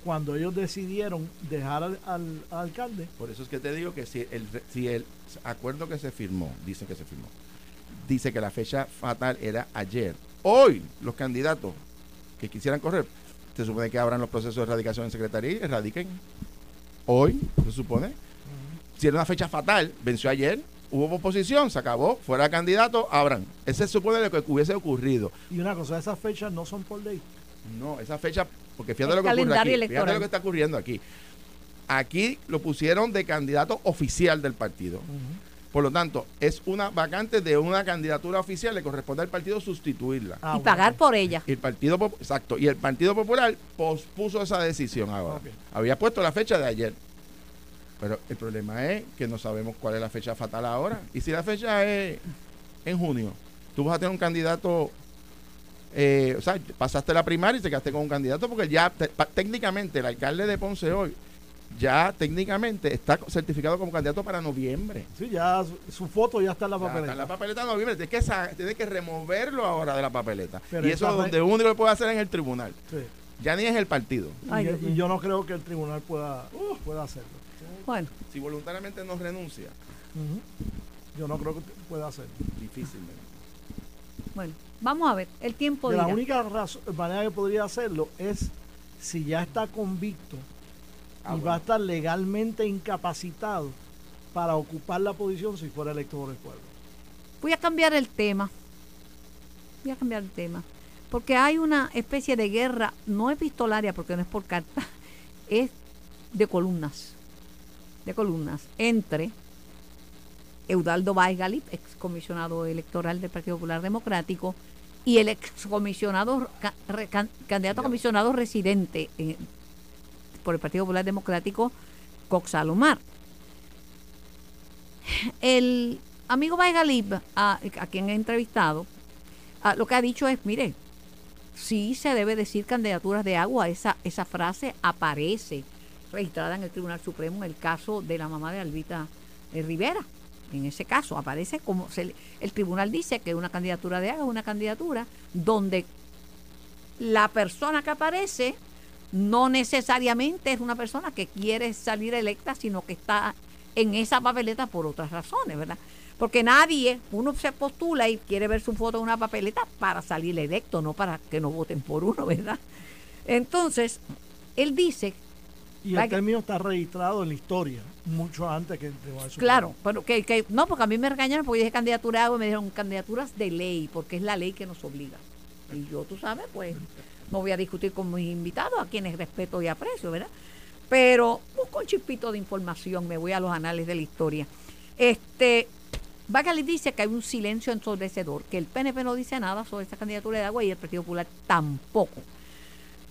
Speaker 3: cuando ellos decidieron dejar al, al- al alcalde,
Speaker 4: Por eso es que te digo que si el, si el acuerdo que se firmó, dicen que se firmó, dice que la fecha fatal era ayer. Hoy los candidatos que quisieran correr, se supone que abran los procesos de erradicación en secretaría y erradiquen. Hoy, se supone. Si era una fecha fatal, venció ayer, hubo oposición, se acabó, fuera candidato, abran. Ese se supone lo que hubiese ocurrido.
Speaker 3: y una cosa, esas fechas no son por ley.
Speaker 4: No, esa fecha, porque fíjate
Speaker 2: El
Speaker 4: lo que ocurre aquí. Fíjate lo que está ocurriendo aquí. Aquí lo pusieron de candidato oficial del partido. Por lo tanto, es una vacante de una candidatura oficial, le corresponde al partido sustituirla.
Speaker 3: Ah,
Speaker 2: y
Speaker 3: bueno,
Speaker 2: pagar por ella.
Speaker 4: Y el partido exacto, y el Partido Popular pospuso esa decisión ahora. Había puesto la fecha de ayer. Pero el problema es que no sabemos cuál es la fecha fatal ahora. Y si la fecha es en junio, tú vas a tener un candidato, eh, o sea, pasaste la primaria y te quedaste con un candidato porque ya te- pa- técnicamente el alcalde de Ponce hoy ya técnicamente está certificado como candidato para noviembre.
Speaker 3: Sí, ya su, su foto ya está en la
Speaker 4: Ya está
Speaker 3: papeleta.
Speaker 4: en la papeleta de noviembre, tienes que, tienes que removerlo ahora de la papeleta.
Speaker 3: Pero
Speaker 4: y eso es donde uno lo puede hacer en el tribunal.
Speaker 3: Sí.
Speaker 4: Ya ni es el partido.
Speaker 3: Y,
Speaker 2: Ay,
Speaker 3: y yo no creo que el tribunal pueda, pueda hacerlo.
Speaker 2: Bueno,
Speaker 4: Si voluntariamente no renuncia.
Speaker 3: Yo no creo que pueda hacerlo.
Speaker 4: difícilmente.
Speaker 2: bueno, vamos a ver. El tiempo
Speaker 3: De la única razón- manera que podría hacerlo es si ya está convicto
Speaker 4: Ah,
Speaker 3: y
Speaker 4: bueno.
Speaker 3: va a estar legalmente incapacitado para ocupar la posición si fuera elector del pueblo.
Speaker 2: Voy a cambiar el tema. Voy a cambiar el tema. Porque hay una especie de guerra, no epistolaria, porque no es por carta, es de columnas. De columnas. Entre Eudaldo Báez Galip, excomisionado electoral del Partido Popular Democrático, y el excomisionado, can- candidato a comisionado residente eh, por el Partido Popular Democrático, Cox Salomar. El amigo Báez Galip, a, a quien he entrevistado, lo que ha dicho es, mire, sí se debe decir candidaturas de agua, esa, esa frase aparece registrada en el Tribunal Supremo el caso de la mamá de Albita eh, Rivera. En ese caso aparece como el tribunal dice que una candidatura de agua es una candidatura donde la persona que aparece no necesariamente es una persona que quiere salir electa, sino que está en esa papeleta por otras razones, ¿verdad? Porque nadie, uno se postula y quiere ver su foto en una papeleta para salir electo, no para que no voten por uno, ¿verdad? Entonces, él dice,
Speaker 3: Y
Speaker 2: Va
Speaker 3: el
Speaker 2: que-
Speaker 3: término está registrado en la historia, mucho antes que el Tribunal Supremo.
Speaker 2: claro, pero que, que- no, porque a mí me regañaron porque dije candidatura de agua y me dijeron candidaturas de ley, porque es la ley que nos obliga. Y yo, tú sabes, pues no voy a discutir con mis invitados, a quienes respeto y aprecio, ¿verdad? Pero busco un chispito de información, me voy a los anales de la historia. Este, Bacali dice que hay un silencio ensordecedor, que el PNP no dice nada sobre esta candidatura de agua y el Partido Popular tampoco.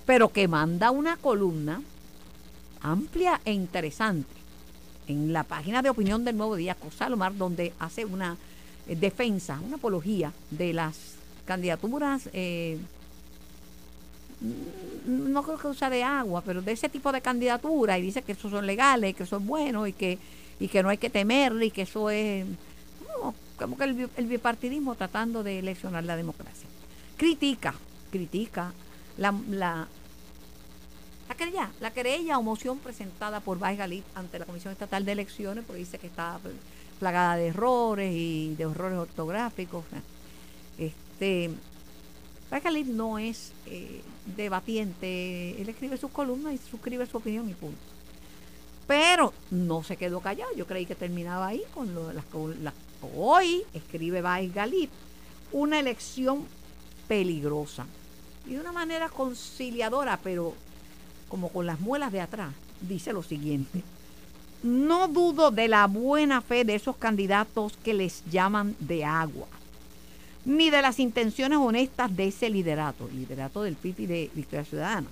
Speaker 2: Pero que manda una columna amplia e interesante en la página de opinión del Nuevo Día, Cosalomar, donde hace una eh, defensa, una apología de las candidaturas, eh, n- no creo que usa de agua, pero de ese tipo de candidatura, y dice que esos son legales, que eso es bueno y que, y que no hay que temerle y que eso es como que el, bi- el bipartidismo tratando de eleccionar la democracia. Critica, critica la, la querella, la querella o moción presentada por Baez Galip ante la Comisión Estatal de Elecciones, porque dice que está plagada de errores y de errores ortográficos. Este, Baez Galip no es eh, debatiente, él escribe sus columnas y suscribe su opinión y punto. Pero no se quedó callado. Yo creí que terminaba ahí con lo, las, las, hoy escribe Baez Galip una elección peligrosa y de una manera conciliadora, pero como con las muelas de atrás, dice lo siguiente. No dudo de la buena fe de esos candidatos que les llaman de agua, ni de las intenciones honestas de ese liderato, liderato del PIB y de Victoria Ciudadana.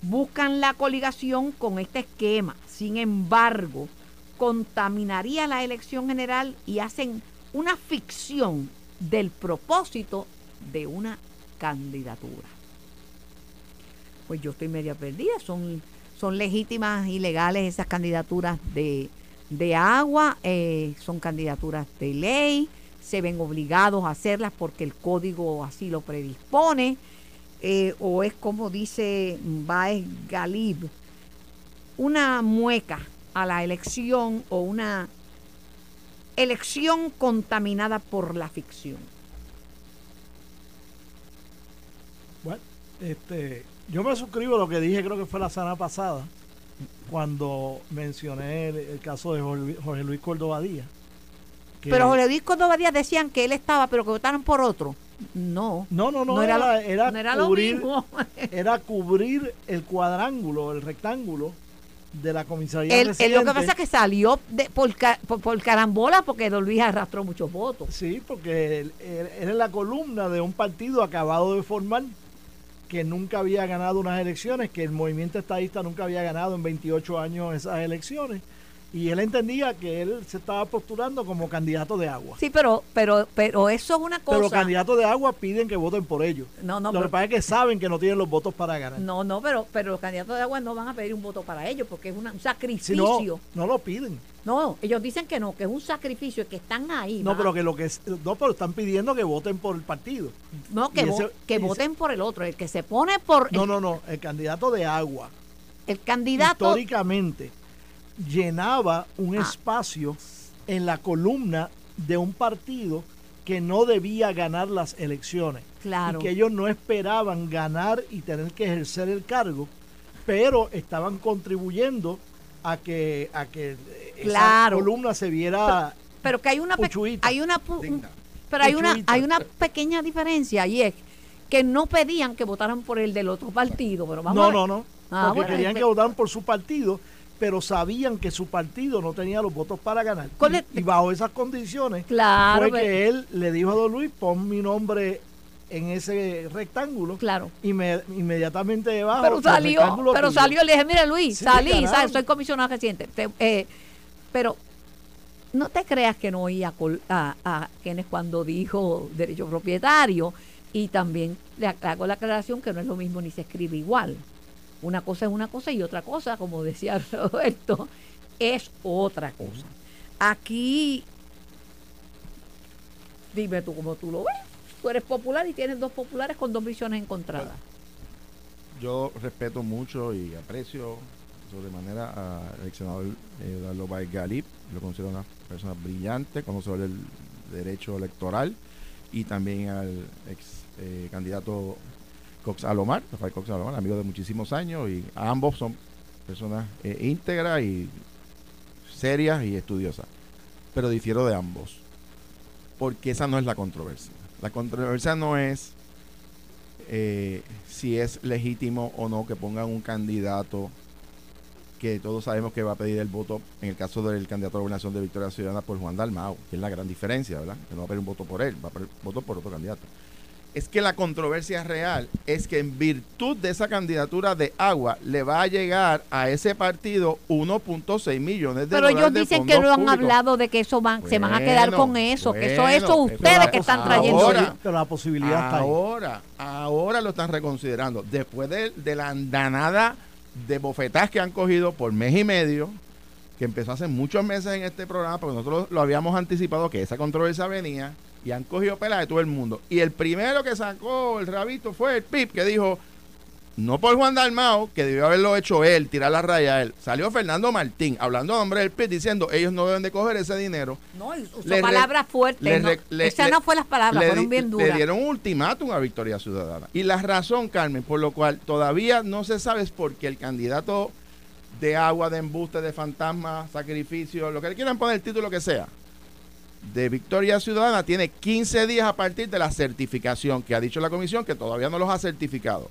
Speaker 2: Buscan la coligación con este esquema, sin embargo, contaminaría la elección general y hacen una ficción del propósito de una candidatura. Pues yo estoy media perdida, son, son legítimas y legales esas candidaturas de, de agua, eh, son candidaturas de ley, se ven obligados a hacerlas porque el código así lo predispone, eh, o es como dice Baez Galib, una mueca a la elección o una elección contaminada por la ficción.
Speaker 3: Bueno, este, yo me suscribo a lo que dije, creo que fue la semana pasada, cuando mencioné el, caso de Jorge, Luis Córdoba Díaz.
Speaker 2: pero Jorge Luis Córdoba Díaz decían que él estaba, pero que votaron por otro. No.
Speaker 3: No, no, no, era, era, cubrir, era cubrir el cuadrángulo, el rectángulo de la comisaría
Speaker 2: el, Lo que pasa es que salió de, por, por, carambola porque Don Luis arrastró muchos votos.
Speaker 3: Sí, porque él, él, la columna de un partido acabado de formar que nunca había ganado unas elecciones, que el movimiento estadista nunca había ganado en 28 años esas elecciones y él entendía que él se estaba postulando como candidato de agua.
Speaker 2: Sí, pero pero pero eso es una cosa.
Speaker 3: Pero los candidatos de agua piden que voten por ellos.
Speaker 2: No, no.
Speaker 3: Lo que pasa es que saben que no tienen los votos para ganar.
Speaker 2: No, no, pero pero los candidatos de agua no van a pedir un voto para ellos porque es un sacrificio.
Speaker 3: Si no, no lo piden.
Speaker 2: No, ellos dicen que no, que es un sacrificio, que están ahí.
Speaker 3: No, pero que lo que no, pero están pidiendo que voten por el partido.
Speaker 2: No, que, que voten por el otro, el que se pone por.
Speaker 3: No, no, no, el candidato de agua.
Speaker 2: El candidato.
Speaker 3: Históricamente llenaba un ah. espacio en la columna de un partido que no debía ganar las elecciones.
Speaker 2: Claro.
Speaker 3: Y que ellos no esperaban ganar y tener que ejercer el cargo, pero estaban contribuyendo a que, a que esa columna se viera.
Speaker 2: Pero, que hay una, hay una pero hay una, hay una pequeña diferencia y es que no pedían que votaran por el del otro partido. Pero vamos
Speaker 3: no, no, no. Ah, porque querían que votaran por su partido pero sabían que su partido no tenía los votos para ganar. Y, bajo esas condiciones
Speaker 2: fue
Speaker 3: que él le dijo a don Luis, pon mi nombre en ese rectángulo.
Speaker 2: Claro.
Speaker 3: Y me, inmediatamente debajo.
Speaker 2: Pero salió, pero salió, le dije, mira Luis, salí, soy comisionado reciente. Eh, pero no te creas que no oía a, a, quienes cuando dijo derecho propietario y también le hago la aclaración que no es lo mismo ni se escribe igual. Una cosa es una cosa y otra cosa, como decía Roberto, es otra cosa. Aquí, dime tú cómo tú lo ves. Tú eres popular y tienes dos populares con dos visiones encontradas.
Speaker 4: Yo respeto mucho y aprecio sobremanera al senador eh, Galip. Lo considero una persona brillante, conocedor del derecho electoral y también al ex eh, candidato Cox Alomar, Rafael Cox Alomar, amigo de muchísimos años, y ambos son personas eh, íntegras y serias y estudiosas. Pero difiero de ambos, porque esa no es la controversia. La controversia no es eh, si es legítimo o no que pongan un candidato que todos sabemos que va a pedir el voto, en el caso del candidato a la gobernación de Victoria Ciudadana, por Juan Dalmao, que es la gran diferencia, ¿verdad? Que no va a pedir un voto por él, va a pedir voto por otro candidato es que la controversia real es que en virtud de esa candidatura de agua le va a llegar a ese partido 1.6 millones de
Speaker 2: Pero
Speaker 4: ellos
Speaker 2: dicen que no han hablado de que eso van, se van a quedar con eso, que eso eso ustedes que están trayendo.
Speaker 3: Ahora, pero la posibilidad
Speaker 4: ahora, ahora lo están reconsiderando. Después de, de la andanada de bofetas que han cogido por mes y medio, que empezó hace muchos meses en este programa, porque nosotros lo habíamos anticipado que esa controversia venía y han cogido pelas de todo el mundo. Y el primero que sacó el rabito fue el PIP, que dijo, no por Juan Dalmao, que debió haberlo hecho él, tirar la raya a él. Salió Fernando Martín, hablando a nombre del PIP, diciendo, ellos no deben de coger ese dinero.
Speaker 2: No, usó palabras fuertes. No, esas no fue las palabras, fueron bien duras.
Speaker 4: Le dieron un ultimátum a Victoria Ciudadana. Y la razón, Carmen, por lo cual todavía no se sabe es porque el candidato de agua, de embuste, de fantasma, sacrificio, lo que le quieran poner el título que sea, de Victoria Ciudadana tiene 15 días a partir de la certificación que ha dicho la comisión que todavía no los ha certificado.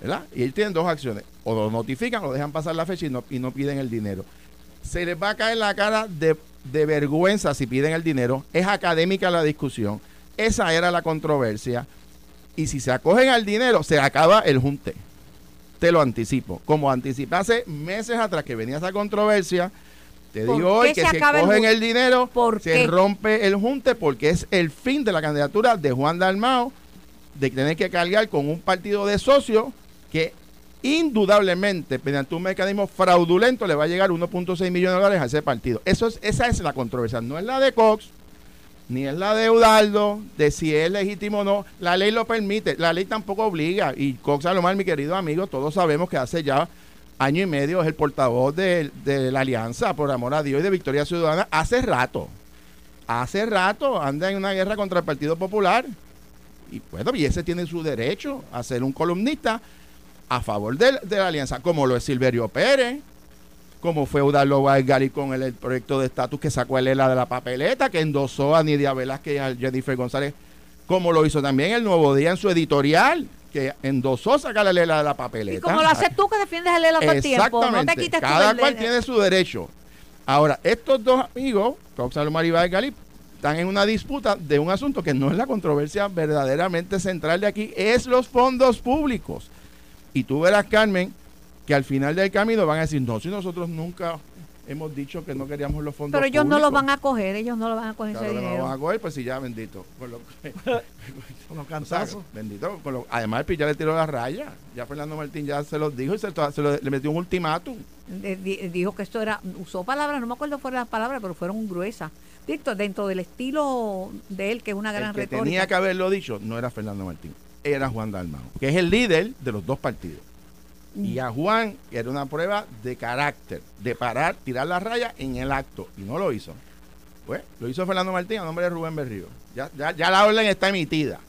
Speaker 4: ¿Verdad? Y ellos tienen dos acciones. O lo notifican o dejan pasar la fecha y no, y no piden el dinero. Se les va a caer la cara de, de vergüenza si piden el dinero. Es académica la discusión. Esa era la controversia. Y si se acogen al dinero, se acaba el junte. Te lo anticipo. Como anticipé hace meses atrás que venía esa controversia, te
Speaker 2: ¿Por
Speaker 4: digo hoy que
Speaker 2: se
Speaker 4: si
Speaker 2: el
Speaker 4: cogen
Speaker 2: junte?
Speaker 4: el dinero,
Speaker 2: ¿Por
Speaker 4: se
Speaker 2: qué?
Speaker 4: rompe el junte porque es el fin de la candidatura de Juan Dalmao de tener que cargar con un partido de socios que indudablemente, mediante un mecanismo fraudulento, le va a llegar 1.6 millones de dólares a ese partido. Eso es, esa es la controversia. No es la de Cox, ni es la de Udaldo, de si es legítimo o no. La ley lo permite, la ley tampoco obliga. Y Cox Salomar, mi querido amigo, todos sabemos que hace ya año y medio es el portavoz de, de la Alianza, por amor a Dios, y de Victoria Ciudadana, hace rato. Hace rato anda en una guerra contra el Partido Popular. Y bueno, y ese tiene su derecho a ser un columnista a favor de, de la alianza, como lo es Silverio Pérez, como fue Udaldo Vargari con el, el proyecto de estatus que sacó el ELA de la papeleta, que endosó a Nidia Velázquez y a Jennifer González, como lo hizo también el Nuevo Día en su editorial, que endosó sacar el ELA de la papeleta.
Speaker 2: Y como lo haces tú que defiendes el ELA todo el tiempo, no te quites
Speaker 4: Cada cual
Speaker 2: de-
Speaker 4: tiene su derecho. Ahora, estos dos amigos, Roxalo Maribá y Galip, están en una disputa de un asunto que no es la controversia verdaderamente central de aquí, es los fondos públicos. Y tú verás, Carmen, que al final del camino van a decir, no, si nosotros nunca hemos dicho que no queríamos los fondos
Speaker 2: Pero ellos
Speaker 4: públicos.
Speaker 2: no lo van a coger, ellos no lo van a coger
Speaker 4: Claro
Speaker 2: ese
Speaker 4: que no lo
Speaker 2: dinero.
Speaker 4: van a coger, pues si ya, bendito. Con lo-
Speaker 3: Con los
Speaker 4: o sea,
Speaker 3: cantazos.
Speaker 4: bendito. con lo- además, el ya le tiró la raya. Ya Fernando Martín ya se los dijo y se, se lo- le metió un ultimátum.
Speaker 2: Eh, di- Dijo que esto era, usó palabras, no me acuerdo fueron las palabras, pero fueron gruesas. Dicto, dentro del estilo de él, que es una gran
Speaker 4: el que
Speaker 2: retórica.
Speaker 4: tenía que haberlo dicho no era Fernando Martín, era Juan Dalmao, que es el líder de los dos partidos.
Speaker 2: Mm.
Speaker 4: Y a Juan era una prueba de carácter, de parar, tirar la raya en el acto, y no lo hizo. Pues lo hizo Fernando Martín a nombre de Rubén Berrío. Ya, ya, ya la orden está emitida.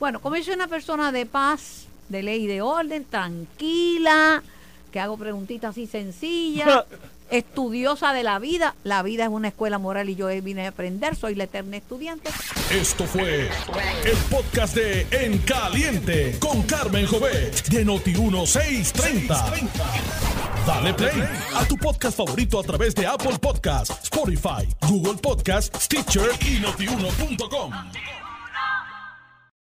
Speaker 2: Bueno, como yo soy una persona de paz, de ley y de orden, tranquila, que hago preguntitas así sencillas, estudiosa de la vida. La vida es una escuela moral y yo vine a aprender, soy la eterna estudiante.
Speaker 1: Esto fue el podcast de En Caliente con Carmen Jovet de Noti1630. Dale play a tu podcast favorito a través de Apple Podcasts, Spotify, Google Podcasts, Stitcher y notiuno.com.